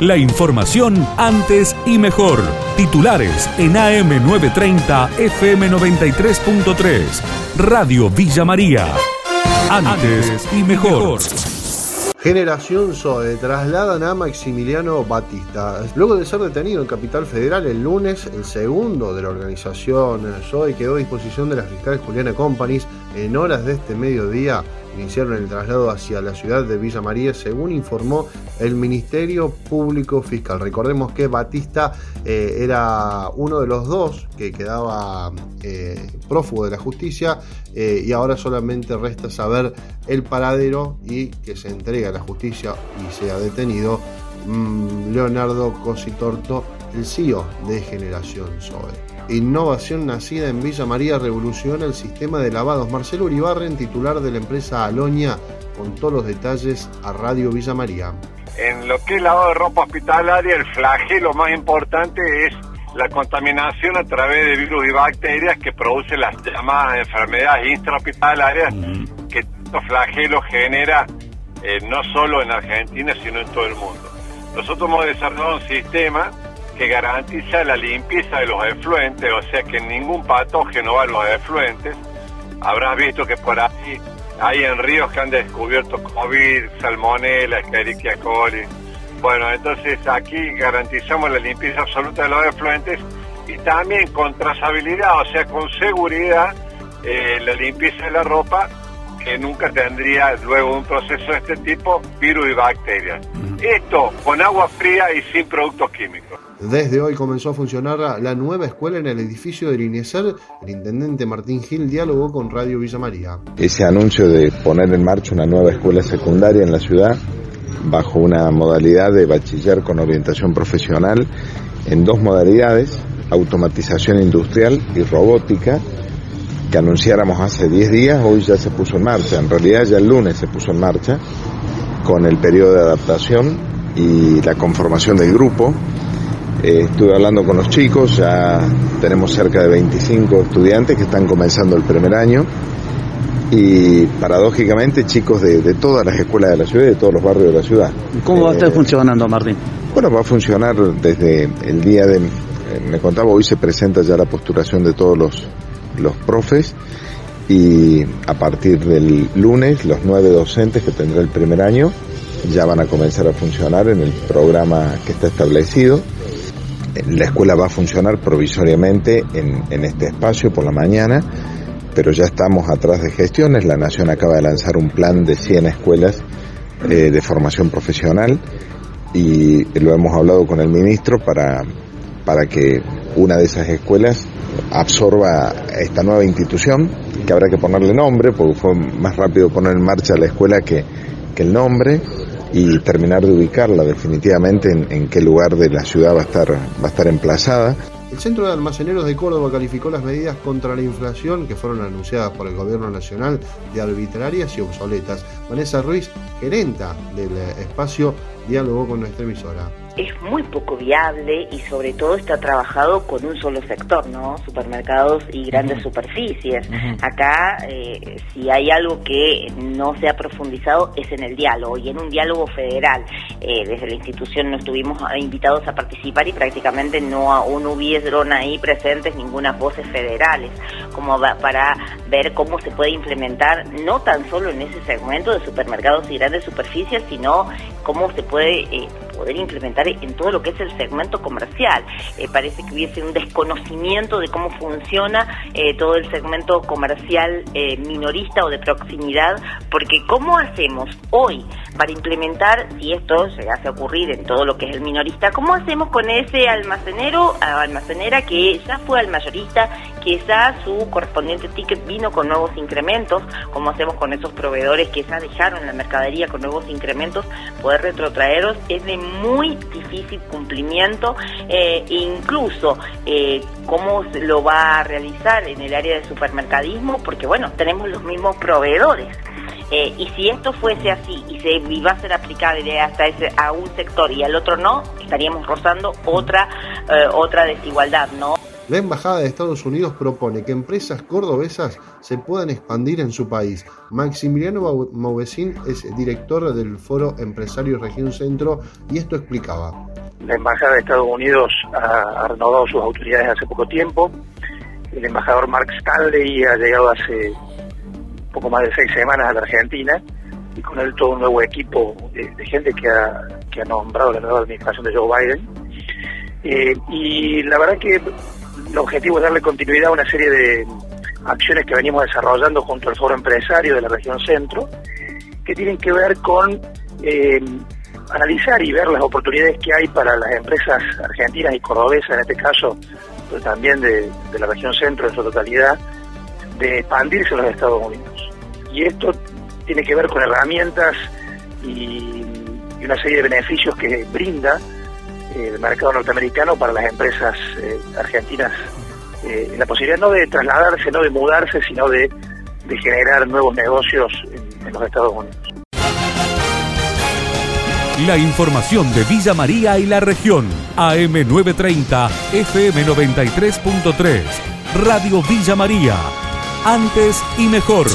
La información antes y mejor. Titulares en AM930 FM93.3. Radio Villa María. Antes y mejor. Generación Zoe trasladan a Maximiliano Batista. Luego de ser detenido en Capital Federal el lunes, el segundo de la organización Zoe quedó a disposición de la fiscal Juliana Companies en horas de este mediodía iniciaron el traslado hacia la ciudad de Villa María, según informó el Ministerio Público Fiscal. Recordemos que Batista eh, era uno de los dos que quedaba eh, prófugo de la justicia eh, y ahora solamente resta saber el paradero y que se entregue a la justicia y sea detenido mm, Leonardo Cositorto, el CEO de Generación Zoe. Innovación nacida en Villa María revoluciona el sistema de lavados. Marcelo Uribarren, titular de la empresa Aloña, con todos los detalles a Radio Villa María. En lo que es lavado de ropa hospitalaria, el flagelo más importante es la contaminación a través de virus y bacterias que producen las llamadas enfermedades intrahospitalarias que estos flagelos genera eh, no solo en Argentina, sino en todo el mundo. Nosotros hemos desarrollado un sistema que garantiza la limpieza de los efluentes, o sea que ningún patógeno va a los efluentes. Habrás visto que por ahí hay en ríos que han descubierto COVID, salmonella, Escherichia coli. Bueno, entonces aquí garantizamos la limpieza absoluta de los efluentes y también con trazabilidad, o sea, con seguridad, eh, la limpieza de la ropa que nunca tendría luego un proceso de este tipo virus y bacterias. Esto con agua fría y sin productos químicos. Desde hoy comenzó a funcionar la nueva escuela en el edificio del INESER. El intendente Martín Gil dialogó con Radio Villa María. Ese anuncio de poner en marcha una nueva escuela secundaria en la ciudad bajo una modalidad de bachiller con orientación profesional en dos modalidades, automatización industrial y robótica, que anunciáramos hace 10 días, hoy ya se puso en marcha, en realidad ya el lunes se puso en marcha, con el periodo de adaptación y la conformación del grupo eh, estuve hablando con los chicos, ya tenemos cerca de 25 estudiantes que están comenzando el primer año y paradójicamente chicos de, todas las escuelas de la ciudad y de todos los barrios de la ciudad. ¿Cómo va a estar eh, funcionando, Martín? Bueno, va a funcionar desde el día de, eh, me contaba, hoy se presenta ya la postulación de todos los, los profes y a partir del lunes los nueve docentes que tendrá el primer año ya van a comenzar a funcionar en el programa que está establecido la escuela va a funcionar provisoriamente en, este espacio por la mañana, pero ya estamos atrás de gestiones. La Nación acaba de lanzar un plan de 100 escuelas eh, de formación profesional y lo hemos hablado con el ministro para, para que una de esas escuelas absorba esta nueva institución, que habrá que ponerle nombre, porque fue más rápido poner en marcha la escuela que, que el nombre y terminar de ubicarla definitivamente en, qué lugar de la ciudad va a estar, va a estar emplazada. El Centro de Almaceneros de Córdoba calificó las medidas contra la inflación que fueron anunciadas por el Gobierno Nacional de arbitrarias y obsoletas. Vanessa Ruiz, gerenta del espacio, dialogó con nuestra emisora es muy poco viable y sobre todo está trabajado con un solo sector, ¿no? Supermercados y grandes superficies. Acá, eh, si hay algo que no se ha profundizado es en el diálogo y en un diálogo federal. Eh, desde la institución no estuvimos invitados a participar y prácticamente no, aún hubieron ahí presentes ninguna voces federales, como para ver cómo se puede implementar, no tan solo en ese segmento de supermercados y grandes superficies, sino cómo se puede eh, poder implementar en todo lo que es el segmento comercial. Eh, parece que hubiese un desconocimiento de cómo funciona eh, todo el segmento comercial eh, minorista o de proximidad, porque ¿cómo hacemos hoy para implementar, si esto llegase a ocurrir en todo lo que es el minorista, cómo hacemos con ese almacenero, almacenera que ya fue al mayorista, que ya su correspondiente ticket vino con nuevos incrementos, cómo hacemos con esos proveedores que ya dejaron la mercadería con nuevos incrementos, poder retrotraeros, es muy difícil cumplimiento, eh, incluso eh, cómo lo va a realizar en el área de supermercadismo, porque bueno, tenemos los mismos proveedores. Eh, y si esto fuese así y se iba a ser aplicable hasta ese, a un sector y al otro no, estaríamos rozando otra, otra desigualdad, ¿no? La Embajada de Estados Unidos propone que empresas cordobesas se puedan expandir en su país. Maximiliano Mauvecín es director del Foro Empresario Región Centro y esto explicaba. La Embajada de Estados Unidos ha, renovado sus autoridades hace poco tiempo. El embajador Mark Stanley ha llegado hace poco más de seis semanas a la Argentina y con él todo un nuevo equipo de, gente que ha, que ha nombrado la nueva administración de Joe Biden. Eh, y la verdad que el objetivo es darle continuidad a una serie de acciones que venimos desarrollando junto al Foro Empresario de la región centro, que tienen que ver con eh, analizar y ver las oportunidades que hay para las empresas argentinas y cordobesas, en este caso, pero también de, la región centro en su totalidad, de expandirse a los Estados Unidos. Y esto tiene que ver con herramientas y, una serie de beneficios que brinda el mercado norteamericano para las empresas eh, argentinas. Eh, la posibilidad no de trasladarse, no de mudarse, sino de, generar nuevos negocios en los Estados Unidos. La información de Villa María y la región. AM930, FM93.3. Radio Villa María. Antes y mejor.